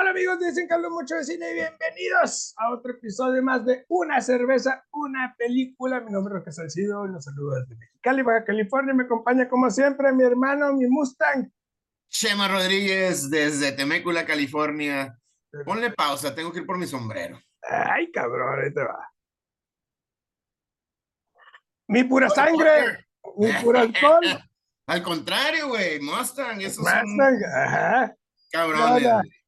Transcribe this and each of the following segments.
Hola amigos, dicen que hablo mucho de cine y bienvenidos a otro episodio más de Una cerveza, una película. Mi nombre es Roque Salcido y los saludo desde Mexicali, Baja California. Me acompaña como siempre mi hermano, mi Mustang. Chema Rodríguez desde Temécula, California. Ponle pausa, tengo que ir por mi sombrero. Ay, cabrón, ahí te va. Mi pura sangre, mi alcohol. Al contrario, güey, Mustang, eso Mustang, ajá. Cabrones.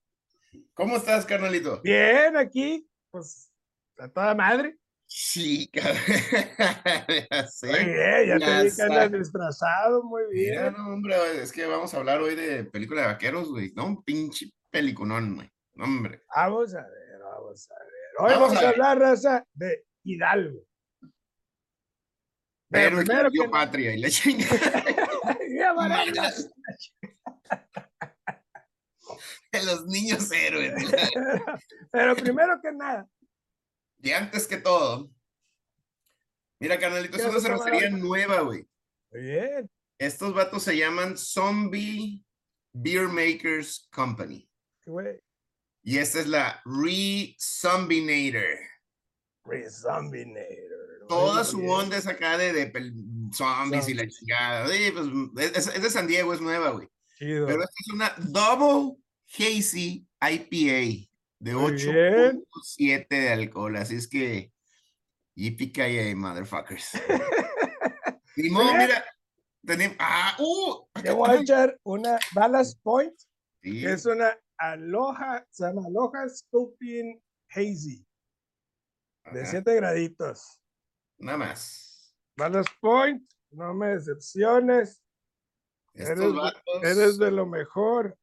¿Cómo estás, carnalito? Bien, aquí, pues, a toda madre. Sí, cabrón. Muy bien, ya, te vi que andas disfrazado, muy bien. Mira, no, hombre, es que vamos a hablar hoy de película de vaqueros, güey. No, un pinche peliculón, güey. No, hombre. Vamos a ver, vamos a ver. Hoy vamos, a, hablar, raza, de Hidalgo. Pero, Pero primero que patria y la chingada. De los niños héroes. Pero primero que nada. Y antes que todo. Mira, carnalito, es una cervecería nueva, güey. Bien. Estos vatos se llaman Zombie Beer Makers Company. Güey. Y esta es la Re-Zombinator. Re-Zombinator. Toda su onda es acá de, de zombies y la chingada. pues, es, es, de San Diego, es nueva, güey. Pero esta es una Double Hazy IPA de 8.7 de alcohol, así es que yippee motherfuckers. Simón, mira, tenemos, ah, uh, Te voy a echar una Ballast Point, que es una Aloha, se llama Aloha Sculpting Hazy, de 7 graditos. Nada más. Ballast Point, no me decepciones. Eres, eres, de lo mejor.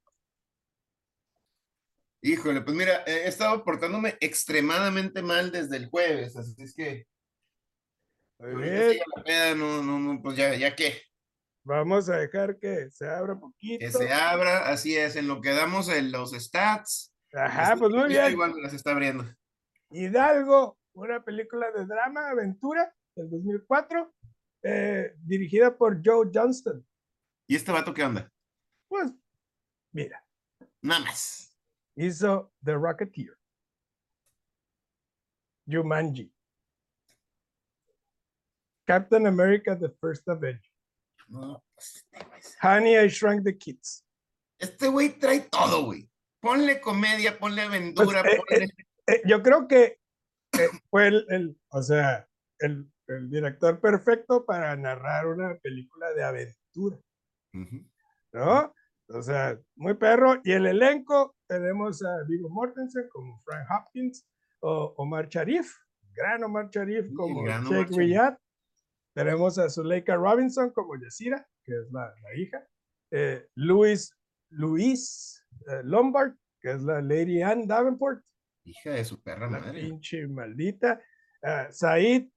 Híjole, pues mira, he estado portándome extremadamente mal desde el jueves, así es que. Bien. no, no, no, pues ya, ya qué. Vamos a dejar que se abra un poquito. Que se abra, así es, en lo que damos en los stats. Ajá, pues muy bien. Igual me las está abriendo. Hidalgo, una película de drama, aventura, del 2004, eh, dirigida por Joe Johnston. ¿Y este vato qué onda? Pues, mira. Nada más hizo The Rocketeer, Jumanji, Captain America, The First Avenger. No, pues, este Honey, I Shrunk the Kids. Este güey trae todo, güey. Ponle comedia, ponle aventura, pues, eh, ponle... Eh, eh, yo creo que fue el, el, o sea, el, el, director perfecto para narrar una película de aventura. Uh. ¿No? O sea, muy perro. Y el elenco, tenemos a Vigo Mortensen como Frank Hopkins, o Omar Sharif, gran Omar Sharif como Sheikh Riyad. Tenemos a Zuleika Robinson como Yasira, que es la, la hija. Eh, Luis, Luis eh, Lombard, que es la Lady Anne Davenport. Hija de su perra la madre. Pinche maldita. Uh, Said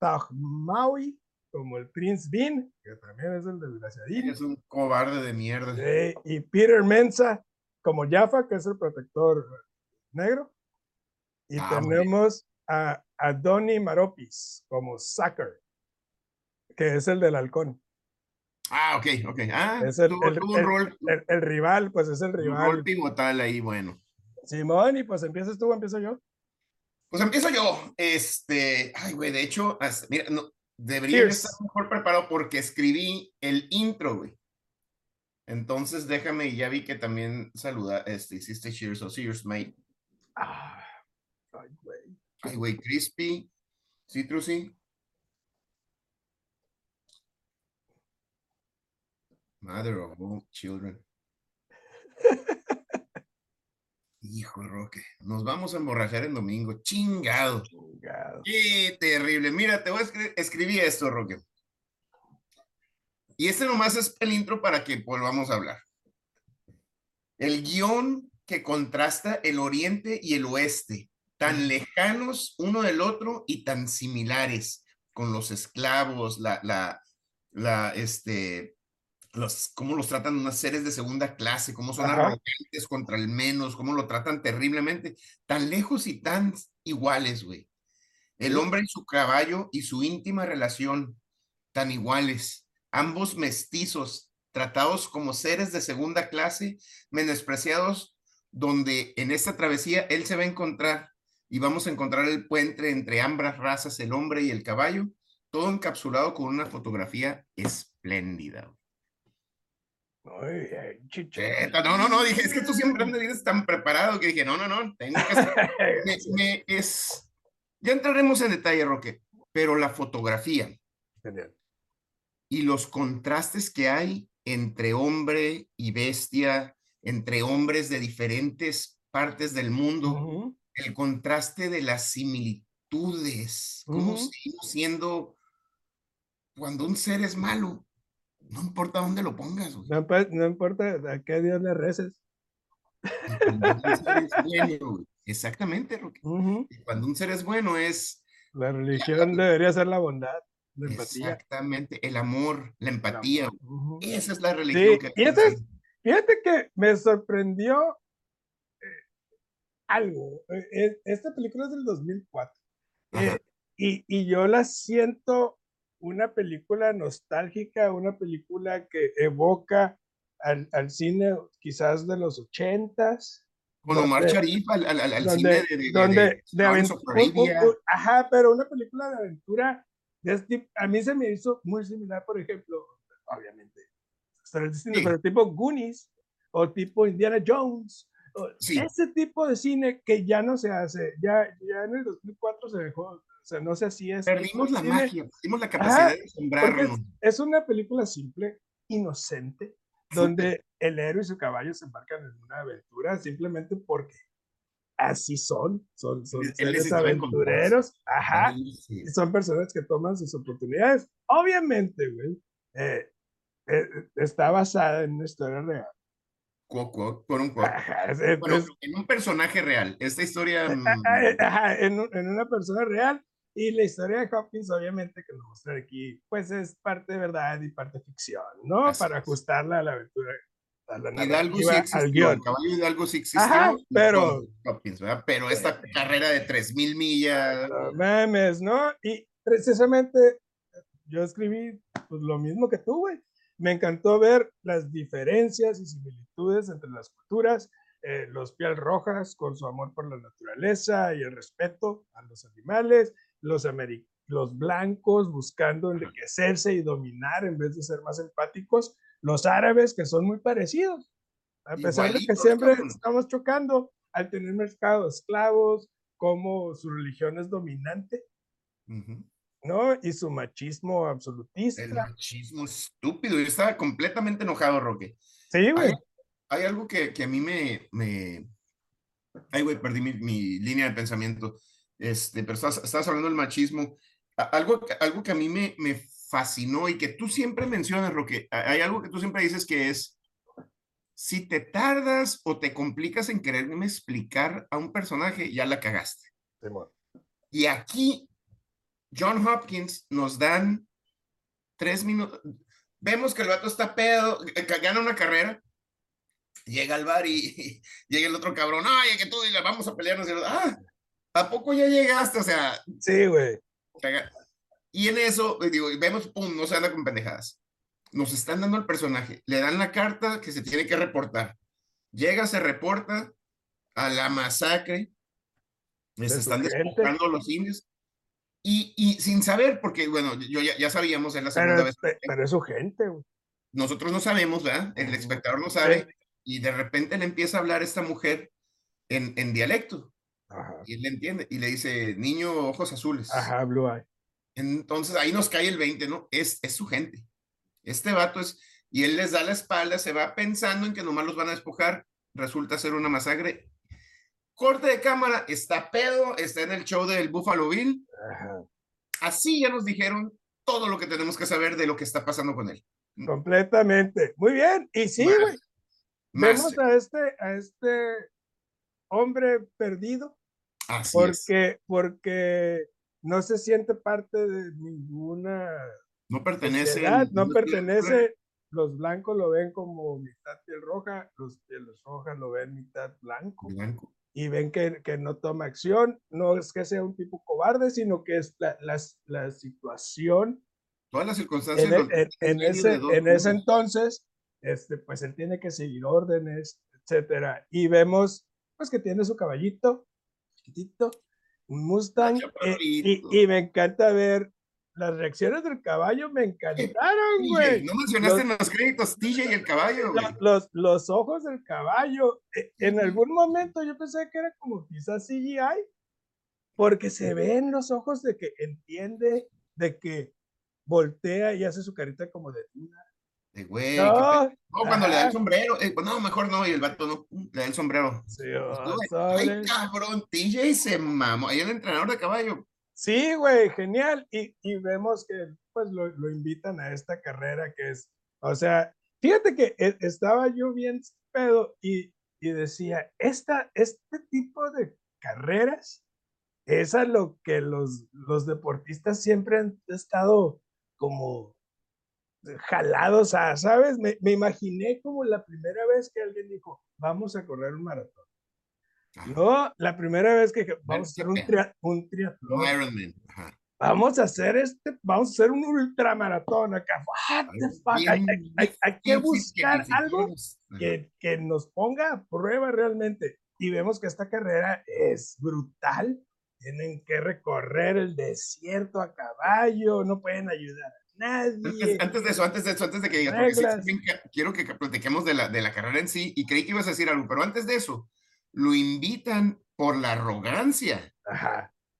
Tahmawi, como el Prince Bean, que también es el desgraciadito. Es un cobarde de mierda. Sí, y Peter Mensa como Jaffa, que es el protector negro. Y ah, tenemos a, a Donny Maropis como Sucker, que es el del halcón. Ah, ok, ok. Ah, es el, tuvo, el, tuvo un rol, el, el, rival, pues es el rival. Un rol pivotal ahí, bueno. Simón, y pues empiezas tú empiezo yo. Pues empiezo yo. Este, ay, güey, de hecho, mira, no, debería estar mejor preparado porque escribí el intro, güey. Entonces déjame, y ya vi que también saluda, este, hiciste Cheers o Cheers, mate. Ah, ay, güey. Ay, güey, crispy, citrusy. Mother of all children. Hijo Roque, nos vamos a emborrachar en domingo. Chingado. Chingado. Qué terrible. Mira, te voy a escri escribir esto, Roque. Y este nomás es el intro para que volvamos a hablar. El guion que contrasta el oriente y el oeste, tan lejanos uno del otro y tan similares, con los esclavos, la, la, la, este, los, cómo los tratan unas seres de segunda clase, cómo son Ajá. arrogantes contra el menos, cómo lo tratan terriblemente, tan lejos y tan iguales, güey. El hombre y su caballo y su íntima relación, tan iguales ambos mestizos, tratados como seres de segunda clase, menospreciados donde en esta travesía él se va a encontrar y vamos a encontrar el puente entre ambas razas, el hombre y el caballo, todo encapsulado con una fotografía espléndida. Ay, no, no, no, dije, es que tú siempre vienes tan preparado que dije, no, no, no, tengo que es, ya entraremos en detalle, Roque, pero la fotografía y los contrastes que hay entre hombre y bestia, entre hombres de diferentes partes del mundo, el contraste de las similitudes, cómo seguimos siendo cuando un ser es malo, no importa dónde lo pongas. No, importa a qué Dios le reces. Exactamente, Roque. Cuando un ser es bueno es... La religión debería ser la bondad. Exactamente, el amor, la empatía. Esa es la religión que... Y fíjate que me sorprendió eh, algo. Eh, eh, esta película es del 2004. y, y yo la siento una película nostálgica, una película que evoca al, al cine quizás de los ochentas. Con Omar Sharif al, al, cine de, de, donde, de, aventura. Ajá, pero una película de aventura a mí se me hizo muy similar, por ejemplo, obviamente, pero tipo Goonies o tipo Indiana Jones. Ese tipo de cine que ya no se hace, ya, ya en el 2004 se dejó, o sea, no sé si es. Perdimos la magia, perdimos la capacidad de asombrarnos. Es, una película simple, inocente, donde el héroe y su caballo se embarcan en una aventura simplemente porque así son, son, son seres aventureros, ajá, son personas que toman sus oportunidades. Obviamente, güey, eh, eh, está basada en una historia real. por un en un personaje real. Esta historia. Mm, ajá, en, en, una persona real. Y la historia de Hopkins, obviamente, que nos muestra aquí, pues es parte verdad y parte ficción, ¿no? Para ajustarla a la aventura Hidalgo sí existió, el caballo Hidalgo sí existió, pero, pero esta carrera de 3000 millas. Memes, ¿no? Y precisamente yo escribí pues, lo mismo que tú, güey. Me encantó ver las diferencias y similitudes entre las culturas, eh, los piel rojas con su amor por la naturaleza y el respeto a los animales, los, los blancos buscando enriquecerse y dominar en vez de ser más empáticos los árabes que son muy parecidos, a pesar de que siempre estamos chocando al tener mercado de esclavos, como su religión es dominante, ¿no? Y su machismo absolutista. El machismo estúpido. Yo estaba completamente enojado, Roque. Sí, güey. Hay, algo que, que, a mí me... me... Ay, güey, perdí mi, mi, línea de pensamiento. Este, pero estabas, estabas hablando del machismo. Algo, algo que a mí me, me fascinó y que tú siempre mencionas, Roque, hay algo que tú siempre dices que es, si te tardas o te complicas en quererme explicar a un personaje, ya la cagaste. y aquí, John Hopkins nos dan tres minutos. Vemos que el vato está pedo, gana una carrera, llega al bar y, llega el otro cabrón, ay, que tú y vamos a pelearnos. ah, ¿a poco ya llegaste? O sea, sí, güey. Y en eso, eh, digo, vemos, pum, no se anda con pendejadas. Nos están dando el personaje, le dan la carta que se tiene que reportar. Llega, se reporta a la masacre. Les están despojando los indios. Y, y, sin saber, porque bueno, yo ya, ya sabíamos en la segunda vez. Pero es su gente, güey. Nosotros no sabemos, ¿verdad? El espectador no sabe. Y de repente le empieza a hablar esta mujer en, en dialecto. Y él le entiende. Y le dice, niño, ojos azules. Ajá, blue eye. Entonces ahí nos cae el 20, ¿no? Es, es su gente. Este vato es, y él les da la espalda, se va pensando en que nomás los van a despojar, resulta ser una masacre. Corte de cámara, está pedo, está en el show del Buffalo Bill. Así ya nos dijeron todo lo que tenemos que saber de lo que está pasando con él. Completamente. Muy bien. Y sí, güey. Vemos a este, a este hombre perdido. Así porque, es. porque no se siente parte de ninguna. No pertenece. no pertenece. Los blancos lo ven como mitad piel roja, los pieles rojas lo ven mitad blanco. blanco. Y ven que, que, no toma acción. No es que sea un tipo cobarde, sino que es la, la, la situación. Todas las circunstancias. En, en, ese, en ese entonces, este, pues él tiene que seguir órdenes, etcétera. Y vemos, pues, que tiene su caballito, chiquitito, un Mustang, eh, y, y, me encanta ver las reacciones del caballo, me encantaron, güey. No mencionaste en los créditos TJ y el caballo. Los, los, ojos del caballo, eh, en algún momento yo pensé que era como quizás CGI, porque se ven los ojos de que entiende, de que voltea y hace su carita como de de güey. No, cuando le da el sombrero. Eh, no, mejor no, y el vato no le da el sombrero. Sí, pues, Ay, cabrón, TJ se mamó. Ahí el entrenador de caballo. Sí, güey, genial. Y, y vemos que pues lo, lo, invitan a esta carrera que es, o sea, fíjate que e, estaba yo bien pedo y, y decía, esta, este tipo de carreras es a lo que los, los deportistas siempre han estado como jalados a, ¿sabes? Me, me, imaginé como la primera vez que alguien dijo, vamos a correr un maratón. No, la primera vez que vamos a hacer un, un triatlón. Ironman. Vamos a hacer este, vamos a hacer un ultramaratón acá. Fuck? hay, hay, hay, que buscar algo que, que nos ponga a prueba realmente. Y vemos que esta carrera es brutal. Tienen que recorrer el desierto a caballo, no pueden ayudar Nadie. Antes, de eso, antes de eso, antes de que digas, quiero que platiquemos de la, de la carrera en sí y creí que ibas a decir algo, pero antes de eso, lo invitan por la arrogancia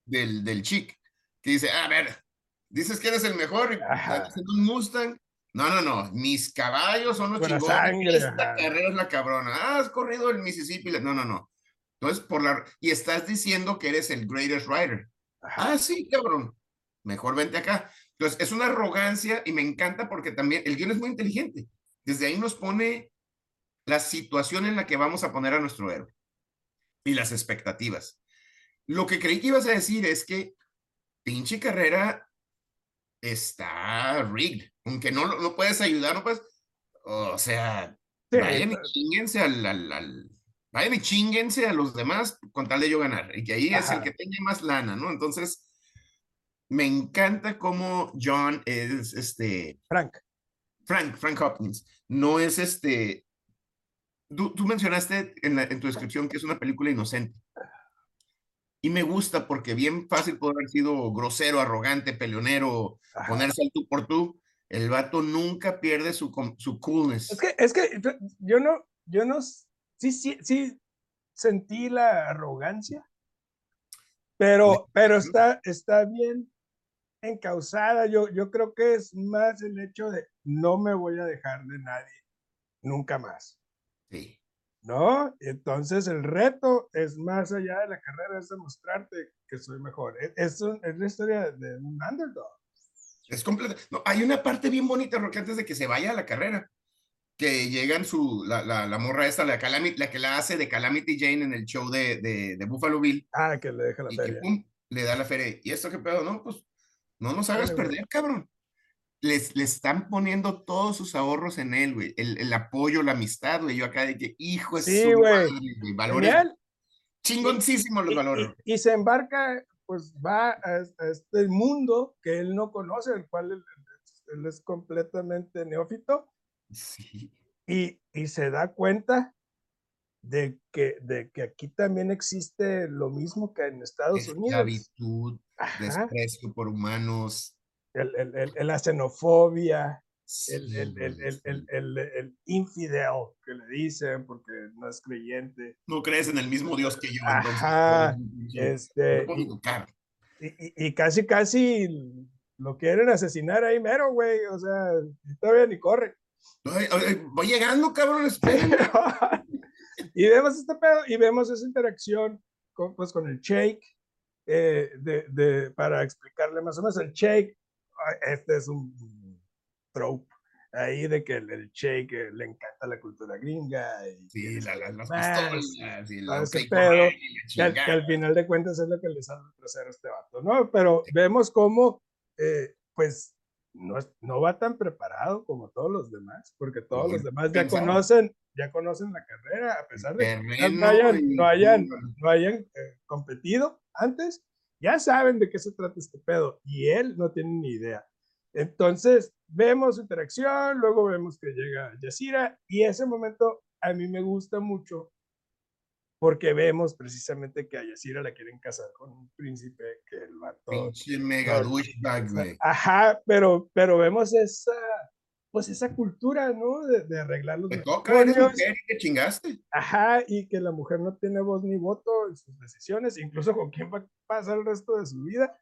Del, del chic, que dice, a ver, dices que eres el mejor, un Mustang. No, no, no, mis caballos son los chingones, esta carrera es la cabrona. Ah, has corrido el Mississippi. No, no, no. Entonces, por la... Y estás diciendo que eres el greatest rider. Ah, sí, cabrón. Mejor vente acá. Entonces, es una arrogancia y me encanta porque también el guion es muy inteligente. Desde ahí nos pone la situación en la que vamos a poner a nuestro héroe y las expectativas. Lo que creí que ibas a decir es que pinche carrera está rigged, aunque no, no puedes ayudar, no puedes, o sea, vayan y chinguense al, al, vayan y chinguense a los demás con tal de yo ganar, y que ahí es el que tenga más lana, ¿no? Entonces, me encanta cómo John es este. Frank. Frank, Frank Hopkins. No es este. Tú, mencionaste en, en, tu descripción que es una película inocente. Y me gusta porque bien fácil puede haber sido grosero, arrogante, peleonero, ponerse al tú por tú. El vato nunca pierde su, su coolness. Es que, es que yo no, yo no, sí, sí, sí sentí la arrogancia, pero, pero está, está bien encausada. Yo, yo creo que es más el hecho de no me voy a dejar de nadie nunca más. Sí. ¿No? Entonces el reto es más allá de la carrera, es demostrarte que soy mejor. E, es, es, la historia de un underdog. Es completo. No, hay una parte bien bonita, Roque, antes de que se vaya a la carrera, que llegan su, la, la, la morra esta, la, Calamity, la que la hace de Calamity Jane en el show de, de, de Buffalo Bill. Ah, que le deja la feria. le da la feria. ¿Y esto qué pedo? No, pues no nos hagas perder, cabrón. Les, le están poniendo todos sus ahorros en él, güey. El, el, apoyo, la amistad, güey. Yo acá de que, hijo, es sí, güey. Valores. Chingoncísimos los valores. Y, se embarca, pues va a, este mundo que él no conoce, el cual él, es completamente neófito. Sí. Y, y se da cuenta de que, de que aquí también existe lo mismo que en Estados Unidos. Esclavitud, desprecio por humanos. El, el, el, la xenofobia, el, el, infidel que le dicen porque no es creyente. No crees en el mismo Dios que yo. Ajá, este, y, y, casi, casi lo quieren asesinar ahí mero, güey. O sea, todavía ni corre. voy llegando, cabrón, y vemos este pedo y vemos esa interacción con, pues, con el shake, eh, de, de, para explicarle más o menos el shake. Este es un trope ahí de que el, el shake eh, le encanta la cultura gringa. Y sí, la, la, las pistolas y la pedo, que, al, que, al, final de cuentas es lo que le sale el trasero a este vato, ¿no? Pero vemos cómo, eh, pues, no, no va tan preparado como todos los demás, porque todos los demás ya conocen, ya conocen la carrera, a pesar de que no hayan, no hayan, no hayan eh, competido antes, ya saben de qué se trata este pedo, y él no tiene ni idea. Entonces, vemos interacción, luego vemos que llega Yasira, y ese momento a mí me gusta mucho porque vemos precisamente que a Yasira la quieren casar con un príncipe que el vato... Pinche mega douchebag, güey. Ajá, pero, pero vemos esa, pues esa cultura, ¿no? De, de arreglar los Te toca, eres mujer y te chingaste. Ajá, y que la mujer no tiene voz ni voto en sus decisiones, incluso con quién va a pasar el resto de su vida.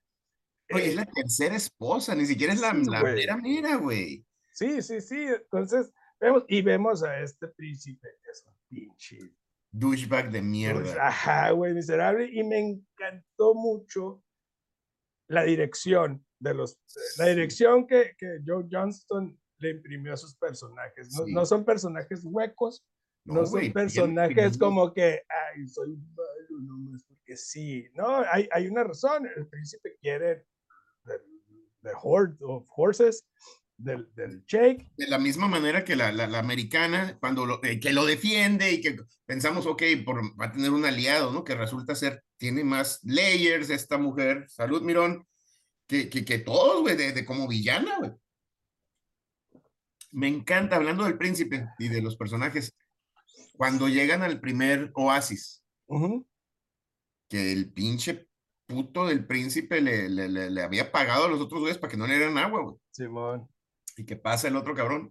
Oye, es la tercera esposa, ni siquiera es la, Sí, la mera, güey. Sí, sí, sí. Entonces, vemos, y vemos a este príncipe, que es un pinche Douchebag de Pues, mierda. ajá, güey, miserable. Y me encantó mucho la dirección de los, la dirección que, que Joe Johnston le imprimió a sus personajes. No, Sí. no son personajes huecos, no, No, son güey, bien personajes definidos. como que, ay, soy malo nomás porque sí. No, hay, hay una razón. El príncipe quiere the, the horde of horses del, del Jake. de la misma manera que la, la, la americana, cuando lo, eh, que lo defiende y que pensamos, ok, por, va a tener un aliado, ¿no? Que resulta ser, tiene más layers esta mujer, salud, Mirón, que, que, que todos, güey, de, de como villana, güey. Me encanta, hablando del príncipe y de los personajes, cuando llegan al primer oasis, que el pinche puto del príncipe le, le, le, le había pagado a los otros güeyes para que no le dieran agua, güey. Simón. Y que pasa el otro cabrón.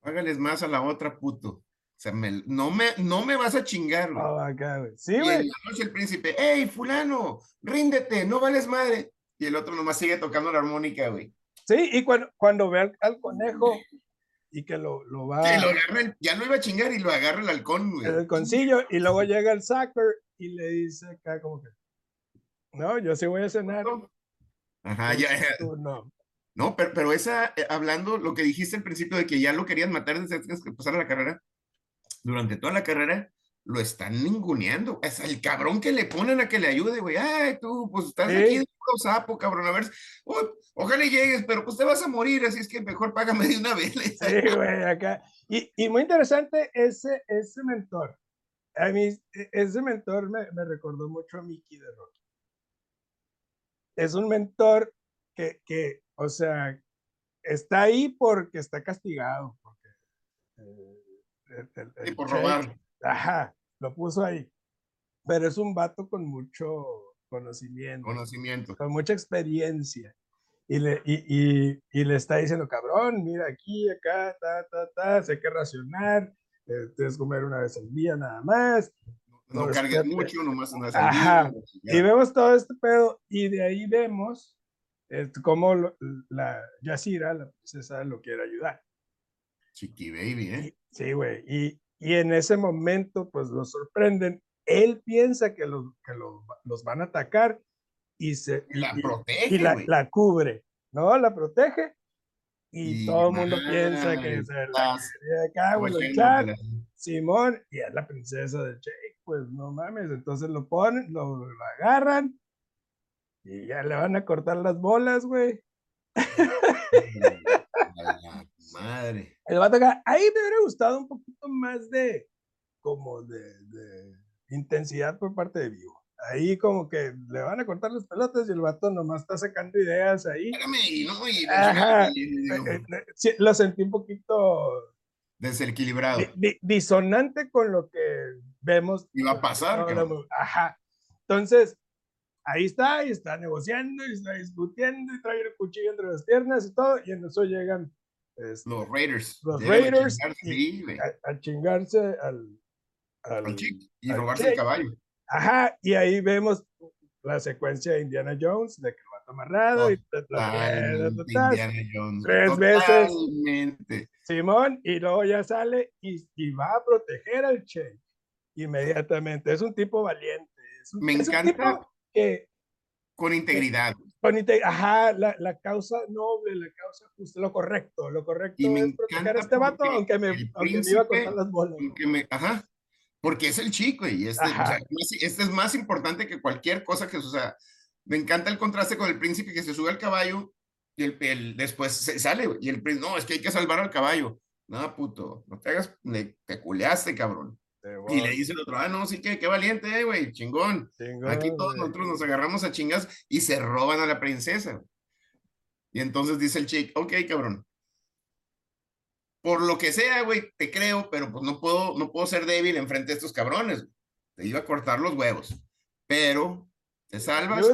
Págales más a la otra, puto. O sea, me- no, me, no me vas a chingar, güey. Oh, güey. Sí, y en güey. la noche el príncipe, hey, fulano, ríndete, no vales madre. Y el otro nomás sigue tocando la armónica, güey. Sí, y cuando, cuando ve al, al conejo y que lo, lo va Sí, lo agarra el- ya no iba a chingar y lo agarra el halcón, güey. el concillo y luego llega el Sacker y le dice acá como que, no, yo sí voy a cenar. Ajá, ya, ya. Tú no. No, pero, pero esa, eh, hablando lo que dijiste al principio de que ya lo querían matar desde antes que pasara la carrera, durante toda la carrera lo están ninguneando. Es el cabrón que le ponen a que le ayude, güey. Ay, tú, pues estás Sí. aquí de sapo, cabrón. A ver, oh, ojalá llegues, pero pues te vas a morir, así es que mejor págame de una vez. Sí, güey, acá. Y, y muy interesante ese, ese mentor. A mí, e- ese mentor me, me recordó mucho a Mickey de Rocky. Es un mentor que, que, o sea, está ahí porque está castigado. Porque, eh, el- el- el por robar. Ajá, lo puso ahí. Pero es un vato con mucho conocimiento, Conocimiento. con mucha experiencia. Y le, y, y, y le está diciendo, cabrón, mira aquí, acá, ta, ta, ta, sé que racionar, eh, tienes que comer una vez al día nada más. No No, cargues mucho, nomás una vez Ajá. al día, Y ya. vemos todo este pedo, y de ahí vemos cómo lo- la Yasira, la princesa, lo quiere ayudar. Chiqui baby, ¿eh? Y- Sí, güey. Y, y en ese momento, pues lo sorprenden. Él piensa que, los, que los, los van a atacar y, se, Y la y- protege, y la, la cubre, ¿no? La protege. Y, todo el mundo piensa que se la quería acá, güey, Simón, y es la princesa de Jake, pues no mames. Entonces lo ponen, lo, lo agarran y ya le van a cortar las bolas, güey. La madre. El vato acá, ahí me hubiera gustado un poquito más de, como de, de intensidad por parte de Vivo. Ahí como que le van a cortar las pelotas y el vato nomás está sacando ideas ahí. Espérame, y no, y Ajá. y- y Eh, eh, sí, lo sentí un poquito desequilibrado. di- di- disonante con lo que vemos. Iba a pasar, cabrón. Ajá. Entonces, ahí está, y está negociando, y está discutiendo, y trae el cuchillo entre las piernas y todo, y en eso llegan este, Los Raiders. Los a Raiders y- Sí, a, a chingarse al, al- Al chico, Y al robarse el caballo. Ajá, y ahí vemos la secuencia de Indiana Jones, de que lo va amarrado y ta, ta, Indiana Jones. tres veces. Simón, y luego ya sale y, y va a proteger al Che inmediatamente. Es un tipo valiente. Es un, Me es un encanta. tipo que, Con integridad. con inte- ajá, la, la causa noble, la causa justa, lo correcto, lo correcto Y me es proteger a este vato, aunque me, aunque me iba a cortar las bolas. me- ajá. Porque es el chico y este, o sea, este es más importante que cualquier cosa que, o sea, me encanta el contraste con el príncipe que se sube al caballo y el, el- después se sale y el príncipe, no, es que hay que salvar al caballo. No, puto, no te hagas, te culeaste, cabrón. Y le dice el otro, ah, no, sí que, qué valiente, eh, güey, chingón. Chingón, Aquí todos güey. nosotros nos agarramos a chingas y se roban a la princesa. Y entonces dice el chick, ok, cabrón. por lo que sea, güey, te creo, pero pues no puedo, no puedo ser débil enfrente de estos cabrones. Te iba a cortar los huevos, pero te salvas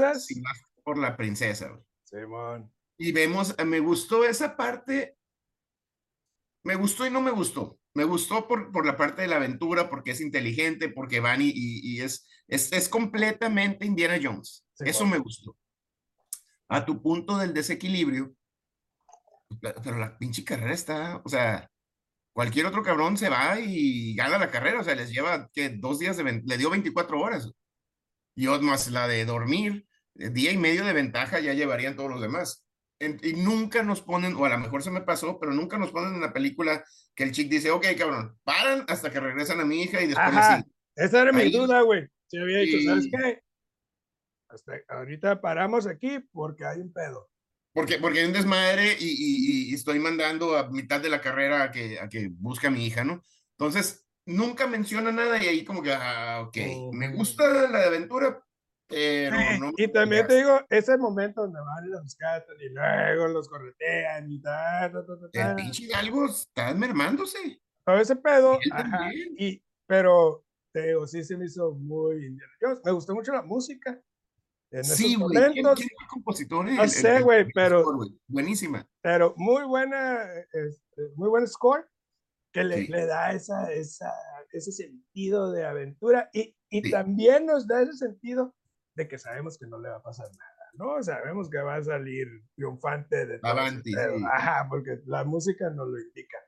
por la princesa, güey. Simón. Y vemos, me gustó esa parte, me gustó y no me gustó. Me gustó por, por la parte de la aventura, porque es inteligente, porque van y, y, es, es, es, completamente Indiana Jones. Eso me gustó. A tu punto del desequilibrio, pero la pinche carrera está, o sea, cualquier otro cabrón se va y gana la carrera, o sea, les lleva que dos días, de, le dio 24 horas. Y más la de dormir, eh, día y medio de ventaja ya llevarían todos los demás. Y nunca nos ponen, o a lo mejor se me pasó, pero nunca nos ponen en la película que el chick dice, ok, cabrón, paran hasta que regresan a mi hija y después Ajá, Esa era mi duda, güey. Se había dicho, ¿sabes qué? Hasta ahorita paramos aquí porque hay un pedo. Porque, porque hay un desmadre y, y, estoy mandando a mitad de la carrera a que, a que busque a mi hija, ¿no? Entonces, nunca menciona nada y ahí como que, ah, ok, me gusta la aventura, pero no Y también te digo, ese momento donde van y los catan y luego los corretean y tal, tal, tal, tal. El pinche algo está mermándose. Todo ese pedo, ajá, y, pero te digo, sí se me hizo muy... Me gustó mucho la música sí, güey. ¿Quién, compositor? No sé, güey, pero. Buenísima. Pero muy buena, este, muy buen score que le, le da esa, esa, ese sentido de aventura y, y también nos da ese sentido de que sabemos que no le va a pasar nada, ¿no? Sabemos que va a salir triunfante de todo Ajá, porque la música nos lo indica.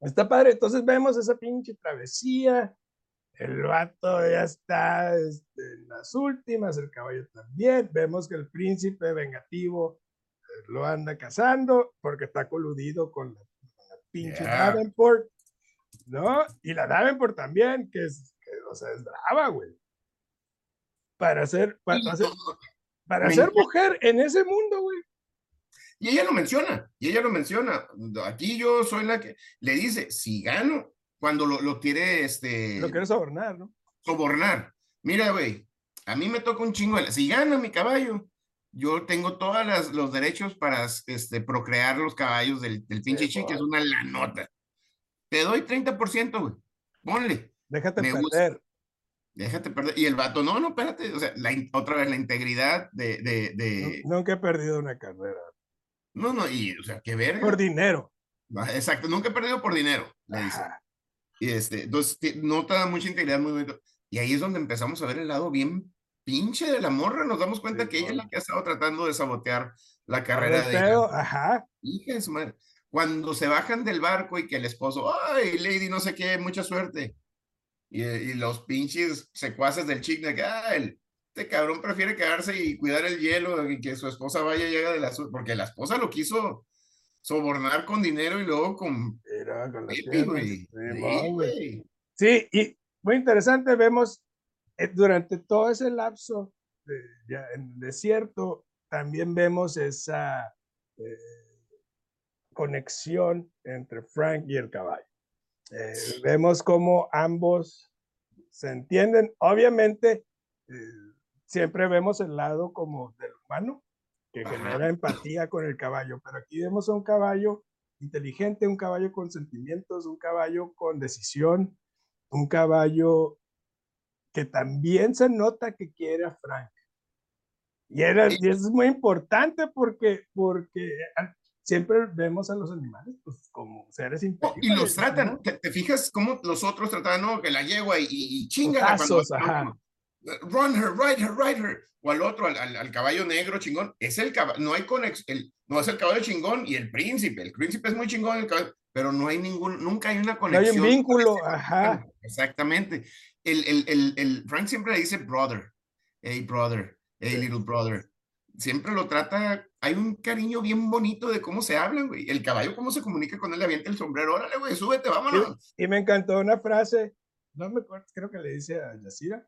Está padre, entonces vemos esa pinche travesía, el vato ya está este, en las últimas, el caballo también. Vemos que el príncipe vengativo eh, lo anda cazando porque está coludido con la, pinche Davenport, ¿no? Y la Davenport también, que es, o sea, es brava, güey. Para ser, para, ser, para ser mujer en ese mundo, güey. Y ella lo menciona, y ella lo menciona. Aquí yo soy la que le dice, si gano, cuando lo, lo quiere, este... Lo quiere sobornar, ¿no? Sobornar. Mira, güey, a mí me toca un chingo. Si gana mi caballo, yo tengo todos los derechos para este, procrear los caballos del, del pinche sí, que es una lanota. Te doy 30%, güey. Ponle. Déjate perder. Déjate perder. Y el vato, no, no, espérate. O sea, la, otra vez la integridad de. de, de... Nunca he perdido una carrera. No, no, y, o sea, qué verga. Por dinero. Exacto, nunca he perdido por dinero, le dice. Y este, entonces nota mucha integridad, muy bonito. Y ahí es donde empezamos a ver el lado bien pinche de la morra. Nos damos cuenta que ella es la que ha estado tratando de sabotear la carrera de ella. Ajá. Hija de su madre. Cuando se bajan del barco y que el esposo, ay, Lady, no sé qué, mucha suerte. Y, y los pinches secuaces del chic de que, ah, este cabrón prefiere quedarse y cuidar el hielo y que su esposa vaya y llega de la porque la esposa lo quiso sobornar con dinero y luego con... Era con la sí, sí, y muy interesante, vemos eh, durante todo ese lapso de, ya, en el desierto, también vemos esa eh, conexión entre Frank y el caballo. Eh, vemos cómo ambos se entienden. Obviamente, siempre vemos el lado como del humano, que genera empatía con el caballo, pero aquí vemos a un caballo inteligente, un caballo con sentimientos, un caballo con decisión, un caballo que también se nota que quiere a Frank. Y, era, y es muy importante porque, porque siempre vemos a los animales pues, como seres inteligentes. y los tratan, ¿te, fijas cómo los otros tratan, no? Que la yegua y, y chinga. Run her, ride her, ride her o al otro, al, al, caballo negro chingón, es el caballo, no hay conexión, no es el caballo chingón y el príncipe, el príncipe es muy chingón, el caballo, pero no hay ningún, nunca hay una conexión. No hay un vínculo, ajá. Exactamente. El, el, el, el, Frank siempre le dice brother, hey brother, hey little brother. Siempre lo trata, hay un cariño bien bonito de cómo se hablan, güey. El caballo, cómo se comunica con él, le avienta el sombrero, órale, güey, súbete, vámonos. Y, y me encantó una frase, no me acuerdo, creo que le dice a Yacira,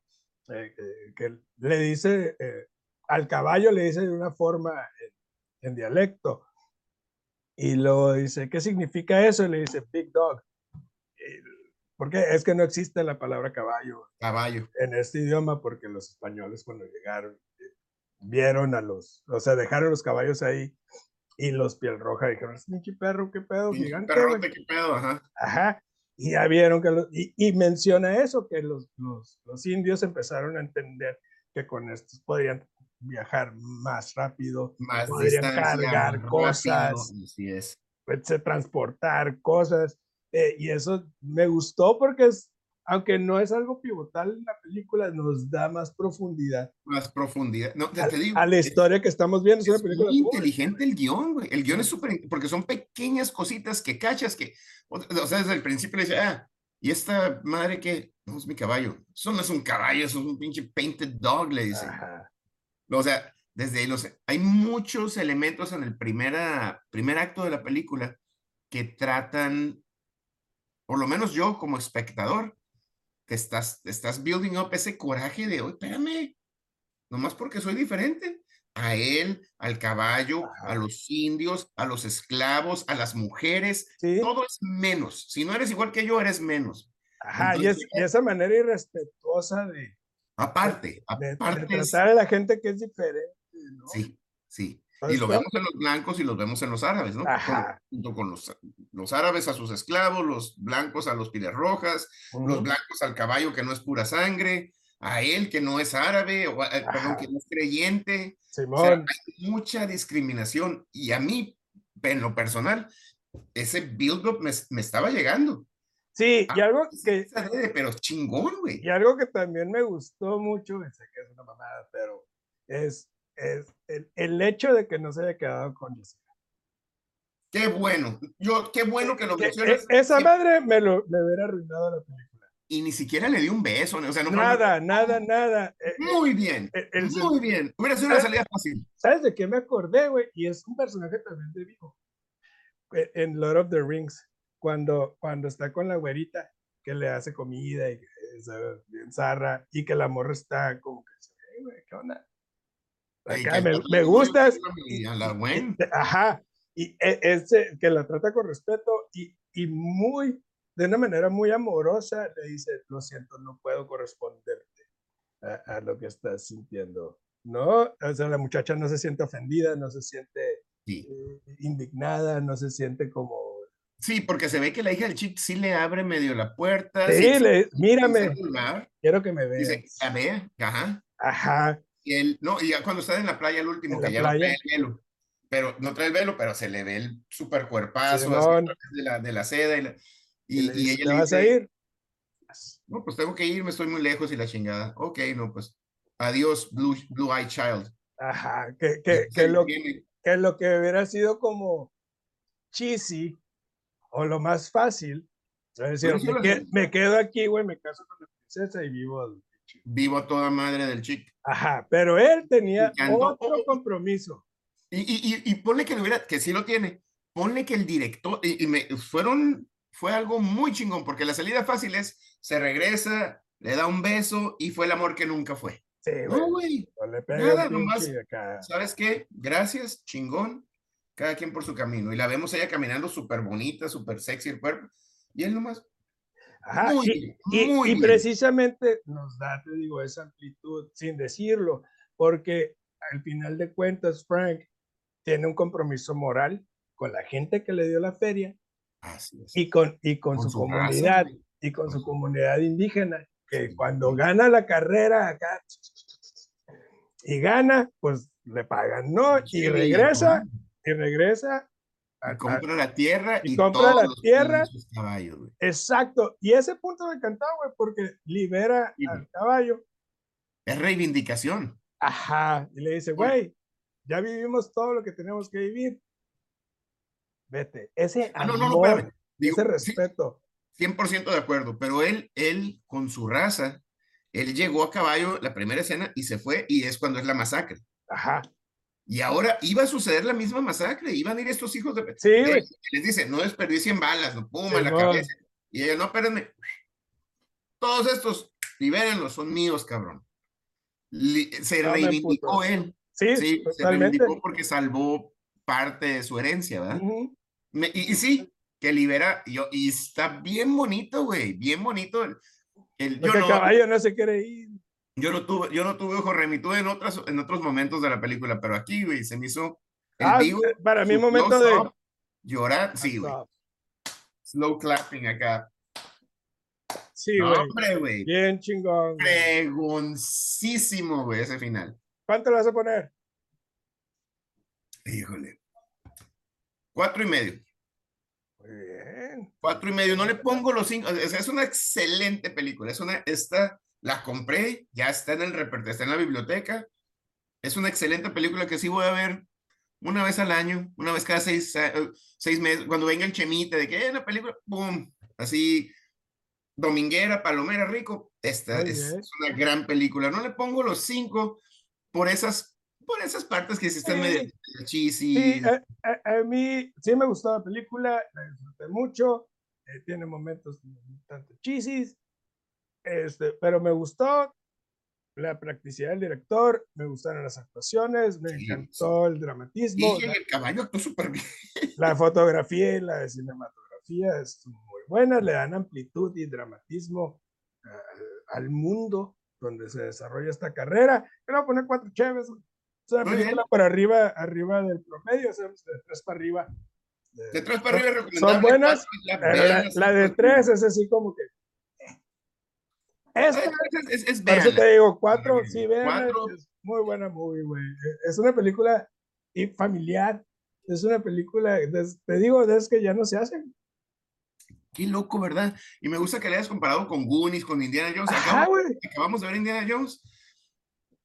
eh, que le dice eh, al caballo, le dice de una forma en, dialecto. Y lo dice, ¿qué significa eso? Y le dice, big dog. porque es que no existe la palabra caballo. Caballo. En este idioma, porque los españoles cuando llegaron vieron a los, o sea, dejaron los caballos ahí Y los piel roja dijeron, pinche perro, qué pedo, gigante. Perrote, qué pedo, ajá. Ajá. Y ya vieron que los, y, y, menciona eso, que los, los, los, indios empezaron a entender que con estos podrían viajar más rápido, más podrían cargar cosas, así es. Pues, transportar cosas. Eh, y eso me gustó porque es, aunque no es algo pivotal en la película, nos da más profundidad. Más profundidad. No, te, a, te digo, a la historia que estamos viendo. Es, es muy inteligente el guion, güey. El guion es súper, porque son pequeñas cositas que cachas que, o, sea, desde el principio le dice, ah, y esta madre que, no es mi caballo. Eso no es un caballo, es un pinche painted dog, le dice. Ajá. O sea, desde ahí los, hay muchos elementos en el primera, primer acto de la película que tratan, por lo menos yo como espectador, que estás, estás building up ese coraje de, oye, espérame, nomás porque soy diferente. A él, al caballo, Ajá. a los indios, a los esclavos, a las mujeres, ¿Sí? todo es menos. Si no eres igual que yo, eres menos. Ajá, Entonces, y, es, y, esa manera irrespetuosa de, aparte, de, aparte de tratar a la gente que es diferente. ¿no? Sí, sí. Y lo vemos en los blancos y los vemos en los árabes, ¿no? Ajá. Junto con los, los árabes a sus esclavos, los blancos a los pieles rojas, uh -huh. los blancos al caballo que no es pura sangre, a él que no es árabe, o eh, perdón, que no es creyente. Simón. O sea, hay mucha discriminación y a mí, en lo personal, ese build-up me, me, estaba llegando. Sí, y ah, algo que... Pero chingón, güey. Y algo que también me gustó mucho, sé que es una mamada, pero es es el, el, hecho de que no se haya quedado con Jessica. Qué bueno. Yo, qué bueno que lo que, mencionas. Esa madre me, lo, me hubiera arruinado la película. Y ni siquiera le dio un beso. O sea, no nada, fue... nada, nada. Muy bien. El, el, muy bien. Hubiera sido una salida fácil. ¿Sabes de qué me acordé, güey? Y es un personaje también de vivo. En Lord of the Rings, cuando, cuando está con la güerita, que le hace comida y que bien zarra, y que la morra está como que, güey, ¿qué onda? Acá, me, me, gustas. Y, a la buen. Ajá. Y ese que la trata con respeto y, y muy, de una manera muy amorosa, le dice, lo siento, no puedo corresponderte a, a, lo que estás sintiendo. ¿No? O sea, la muchacha no se siente ofendida, no se siente sí. eh, indignada, no se siente como... Sí, porque se ve que la hija del chico sí le abre medio la puerta. Sí, sí le, mírame, quiero que me veas. Dice, la vea, ajá. Ajá. Y él, no, y ya cuando está en la playa el último, ¿En que ya no trae el velo, pero no trae el velo, pero se le ve el super cuerpazo así, de, la, de la seda y, la, y, ella ¿te le vas a ir? no, pues tengo que irme, estoy muy lejos y la chingada. Ok, no, pues adiós, Blue, blue Eye Child. Ajá, que, que, que, lo, que lo que hubiera sido como cheesy o lo más fácil, es decir, me, que, me, quedo aquí, güey, me caso con la princesa y vivo. Vivo a toda madre del chico. Ajá, pero él tenía otro compromiso. Y, y, y, y, ponle que lo hubiera, que sí lo tiene, ponle que el director, y, y me fueron, fue algo muy chingón, porque la salida fácil es, se regresa, le da un beso y fue el amor que nunca fue. Sí, no, güey. No Nada, nomás. ¿Sabes qué? Gracias, chingón. Cada quien por su camino. Y la vemos ella caminando súper bonita, súper sexy el cuerpo. Y él nomás. Ajá, muy, y, y, muy y precisamente nos da, te digo, esa amplitud sin decirlo, porque al final de cuentas, Frank tiene un compromiso moral con la gente que le dio la feria Así es. y con, y con, con su, su, comunidad y con, con su comunidad indígena que cuando gana la carrera acá y gana, pues le pagan, ¿no? Y regresa, y regresa. Compra la tierra y, y compra la tierra. Caballos, exacto. Y ese punto me encantaba, güey, porque libera sí. al caballo. Es reivindicación. Ajá. Y le dice, güey, ya vivimos todo lo que tenemos que vivir. Vete. Ese ah, no, amor, no, no, espérame. Digo, ese respeto. Sí 100% de acuerdo, pero él, él con su raza, él llegó a caballo la primera escena y se fue y es cuando es la masacre. Ajá. Y ahora iba a suceder la misma masacre, iban a ir estos hijos de... Sí, eh, les dice, no desperdicien balas, no puma sí, la no. cabeza. Y ellos, no, espérenme. Todos estos, libérenlos, son míos, cabrón. Li se no reivindicó él. Sí, sí se reivindicó porque salvó parte de su herencia, ¿verdad? Uh -huh. Me, y, y sí, que libera, yo, y está bien bonito, güey, bien bonito. El, el, yo no, caballo no se quiere ir. Yo no tuve, yo no tuve ojo remituve en otras, en otros momentos de la película, pero aquí, güey, se me hizo El Ah, vivo, para mí momento de- Llorar, sí, güey. Stop. Slow clapping acá. Sí, No, güey. hombre, güey. Bien chingón. güey. Pregoncísimo, güey, ese final. ¿Cuánto le vas a poner? Híjole. Cuatro y medio. Muy bien. Cuatro y medio. No le pongo los cinco. es una excelente película. Es una, esta la compré, ya está en el repertorio, está en la biblioteca. Es una excelente película que sí voy a ver una vez al año, una vez cada seis, eh, seis meses, cuando venga el chemite de que "Eh, una película, boom, así, dominguera, palomera, rico. Esta es, es una gran película. No le pongo los cinco por esas, por esas partes que sí están Sí. medio cheesy. Sí, a, a- a mí sí me gustó la película, la disfruté mucho, eh, tiene momentos tanto chisis, este, pero me gustó la practicidad del director, me gustaron las actuaciones, me Sí, encantó el dramatismo, Y el caballo actuó súper bien. la, la fotografía y la cinematografía es muy buena, le dan amplitud y dramatismo al, al mundo donde se desarrolla esta carrera. Le voy a poner cuatro chéves. Bien. película por arriba, arriba del promedio, o sea, de tres para arriba. De- De tres para arriba Son buenas, pero la, véanlas. la de tres es así como que. Esta, Es, es, es por eso te digo, cuatro, sí, vean, Cuatro. es muy buena movie, güey. Es una película familiar, es una película, te digo, es que ya no se hacen. Qué loco, ¿verdad? Y me gusta que le hayas comparado con Goonies, con Indiana Jones. Ajá, Acabamos, acabamos de ver Indiana Jones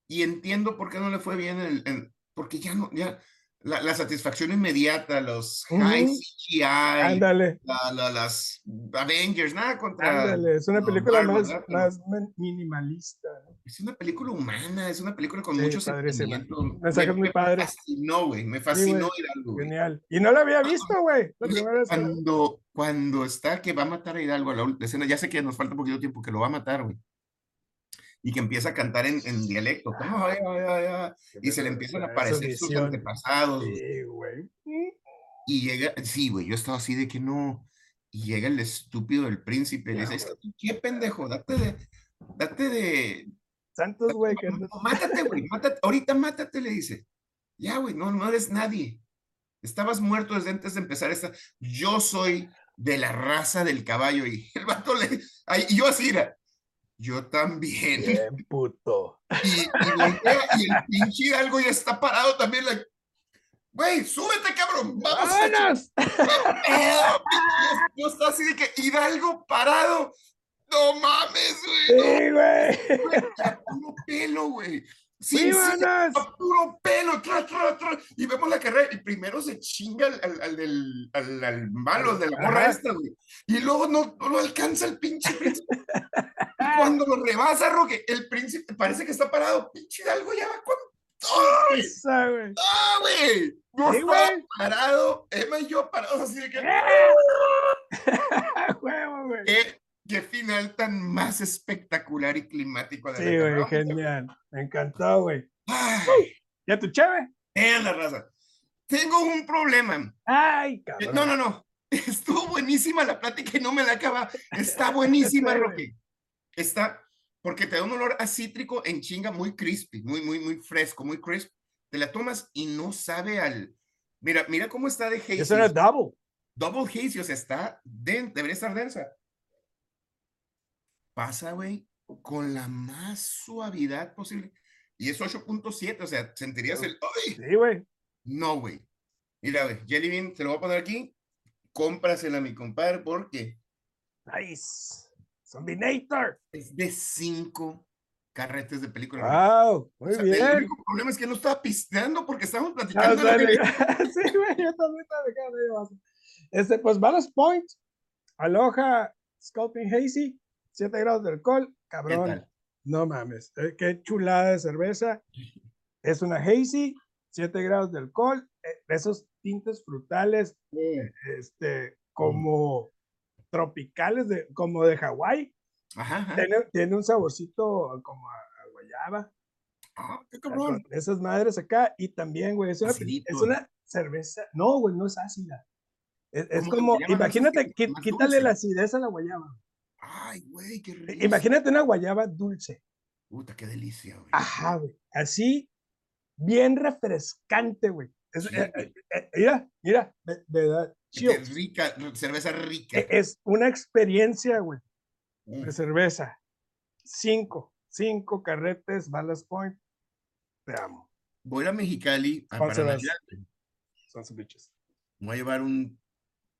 y entiendo por qué no le fue bien, el, el- porque ya no, ya la, la satisfacción inmediata, los high Ujú. CGI, Ándale, la- la- las Avengers, nada contra. ándale, es una película más, minimalista. ¿no? Es una película humana, es una película con Sí, mucho padrísima. sentimiento. Mensajes muy padres. fascinó, güey, me fascinó. Hidalgo. Genial. Y no la había visto, güey. Cuando, cuando está que va a matar a Hidalgo a la última escena, ya sé que nos falta poquito tiempo, que lo va a matar, güey. Y que empieza a cantar en, en dialecto. Ay, ay, ay, ay, y se le empiezan a aparecer sus antepasados. Sí, güey. Y llega, sí, güey, yo estaba así de que no. Y llega el estúpido del príncipe y le dice, "Es que, ¿qué pendejo? Date de, date de, Santos, güey. que mátate, güey, mátate, ahorita mátate, le dice. Ya, güey, no, no eres nadie. Estabas muerto desde antes de empezar esta. Yo soy de la raza del caballo y el vato le. ay, y yo así era. Yo también. Bien puto. Y, y voltea y el pinche Hidalgo ya está parado también. like, Güey, súbete, cabrón. Vamos. ¡Vámonos! pedo". Yo estaba así de que Hidalgo parado. No mames, güey. no, Sí, güey. puro pelo, güey. Sí, sí, puro pelo, tra, tra, tra, y vemos la carrera, y primero se chinga al, al, del- al- al malo de la morra esta, güey, y luego no, no lo alcanza el pinche príncipe. Y cuando lo rebasa, Roque, el príncipe parece que está parado, pinche Hidalgo ya va con todo, güey. ¡Ah, güey! No Sí, güey. parado, Emma y yo parados así de que... Huevo, güey. ¿Qué, qué final tan más espectacular y climático de Sí, güey, genial. Me encantó, güey. ¿Ya tu chave? vean la raza. Tengo un problema. Ay, Eh, cabrón. No, no, no. Estuvo buenísima la plática y no me la acaba. Está buenísima. Roque. Está, porque te da un olor a cítrico en chinga muy crispy, muy, muy, muy fresco, muy crisp. Te la tomas y no sabe al. Mira, mira cómo está de hazy. Eso era double. Double hazy, o sea, está densa, debería estar densa. Pasa, güey, con la más suavidad posible. Y es 8.7, o sea, sentirías el. ¡Ay! Sí, güey. No, güey. Mira, güey, Jelly Bean, te lo voy a poner aquí. Cómprasela a mi compadre porque Nice. Zombinator. es de cinco carretes de película. Wow, O muy sea, El bien. único problema es que no estaba pisteando porque estábamos platicando. de la dale. película. sí, güey, yo también estaba dejando de. Este, pues Ballast Point, Aloha, Sculpting Hazy, 7 grados de alcohol, ¿Qué cabrón. No mames, eh, qué chulada de cerveza. Es una hazy, 7 grados de alcohol, eh, esos tintes frutales, este, como tropicales, de, como de Hawái. Tiene, tiene un saborcito como a, a guayaba. Ah, qué cabrón. esas madres acá. Y también, güey, es una, Acidito. es una cerveza. No, güey, no es ácida. Es, es ¿Cómo que como, imagínate, quítale la acidez a la guayaba. Ay, güey, qué rico. I- Imagínate una guayaba dulce. Puta, qué delicia, güey. Ajá, güey. Así, bien refrescante, güey. eh, eh, eh, mira, mira, de, verdad. Es rica, cerveza rica. E, es una experiencia, güey, de mm. cerveza. Cinco, cinco carretes, Ballast Point. Te amo. Voy a Mexicali a para Son sus bichos. Voy a llevar un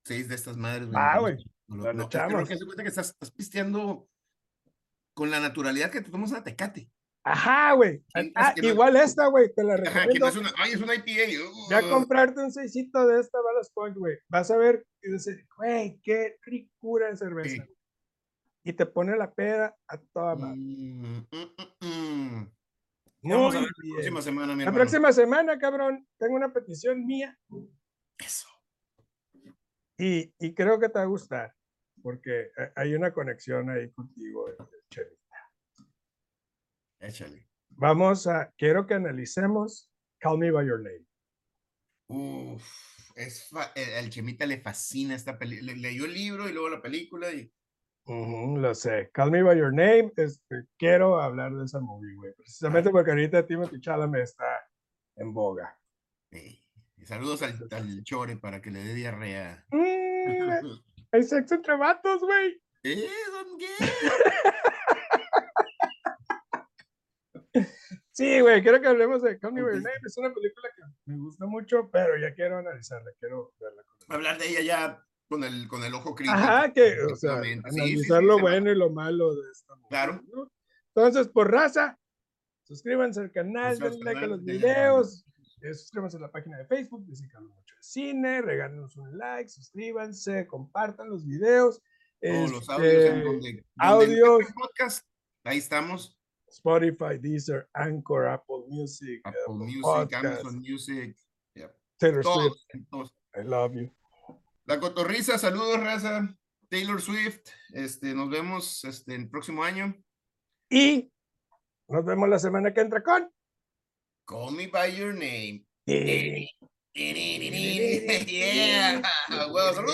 seis de estas madres. Ah, güey. No, no, que se cuenta que estás, estás, pisteando con la naturalidad que te tomas una tecate. Ajá, güey. Ah, igual esta, güey, te la recomiendo. Ajá, que es una, ay, es una IPA. Uh. Ya comprarte un seisito de esta Ballast Point, güey. Vas a ver y dices, güey, qué ricura en cerveza. Y te pone la peda a toda madre. Mm, mm, mm, Vamos a ver la próxima semana, mi La próxima semana, cabrón, tengo una petición mía. Eso. Y, y creo que te va a gustar, porque hay una conexión ahí contigo, Chelita. Échale. Vamos a, quiero que analicemos Call Me By Your Name. Uf, es el, Chemita le fascina esta película. leyó el libro y luego la película y lo sé. Call Me By Your Name. Este, quiero hablar de esa movie, güey. Precisamente porque ahorita Timothy Chalamet está en boga. saludos al, Chore para que le dé diarrea. Mm, hay sexo entre vatos, güey. ¿Eh? Sí, güey, quiero que hablemos de Call Me By Your Name. Es una película que me gusta mucho, pero ya quiero analizarla, quiero verla. Hablar de ella ya con el, con el ojo crítico. Ajá, que, o sea, analizar lo bueno y lo malo de esta Claro. Entonces, por raza, suscríbanse al canal, denle like a los videos, suscríbanse a la página de Facebook, que mucho de cine, regálenos un like, suscríbanse, compartan los videos. Todos los audios en donde, audios, podcast, ahí estamos. Spotify, Deezer, Anchor, Apple Music, Apple Music, Amazon Music, Taylor Swift. I love you. La Cotorriza, saludos, raza. Taylor Swift, este, nos vemos este, el próximo año. Y nos vemos la semana que entra con Call Me By Your Name. yeah. Well,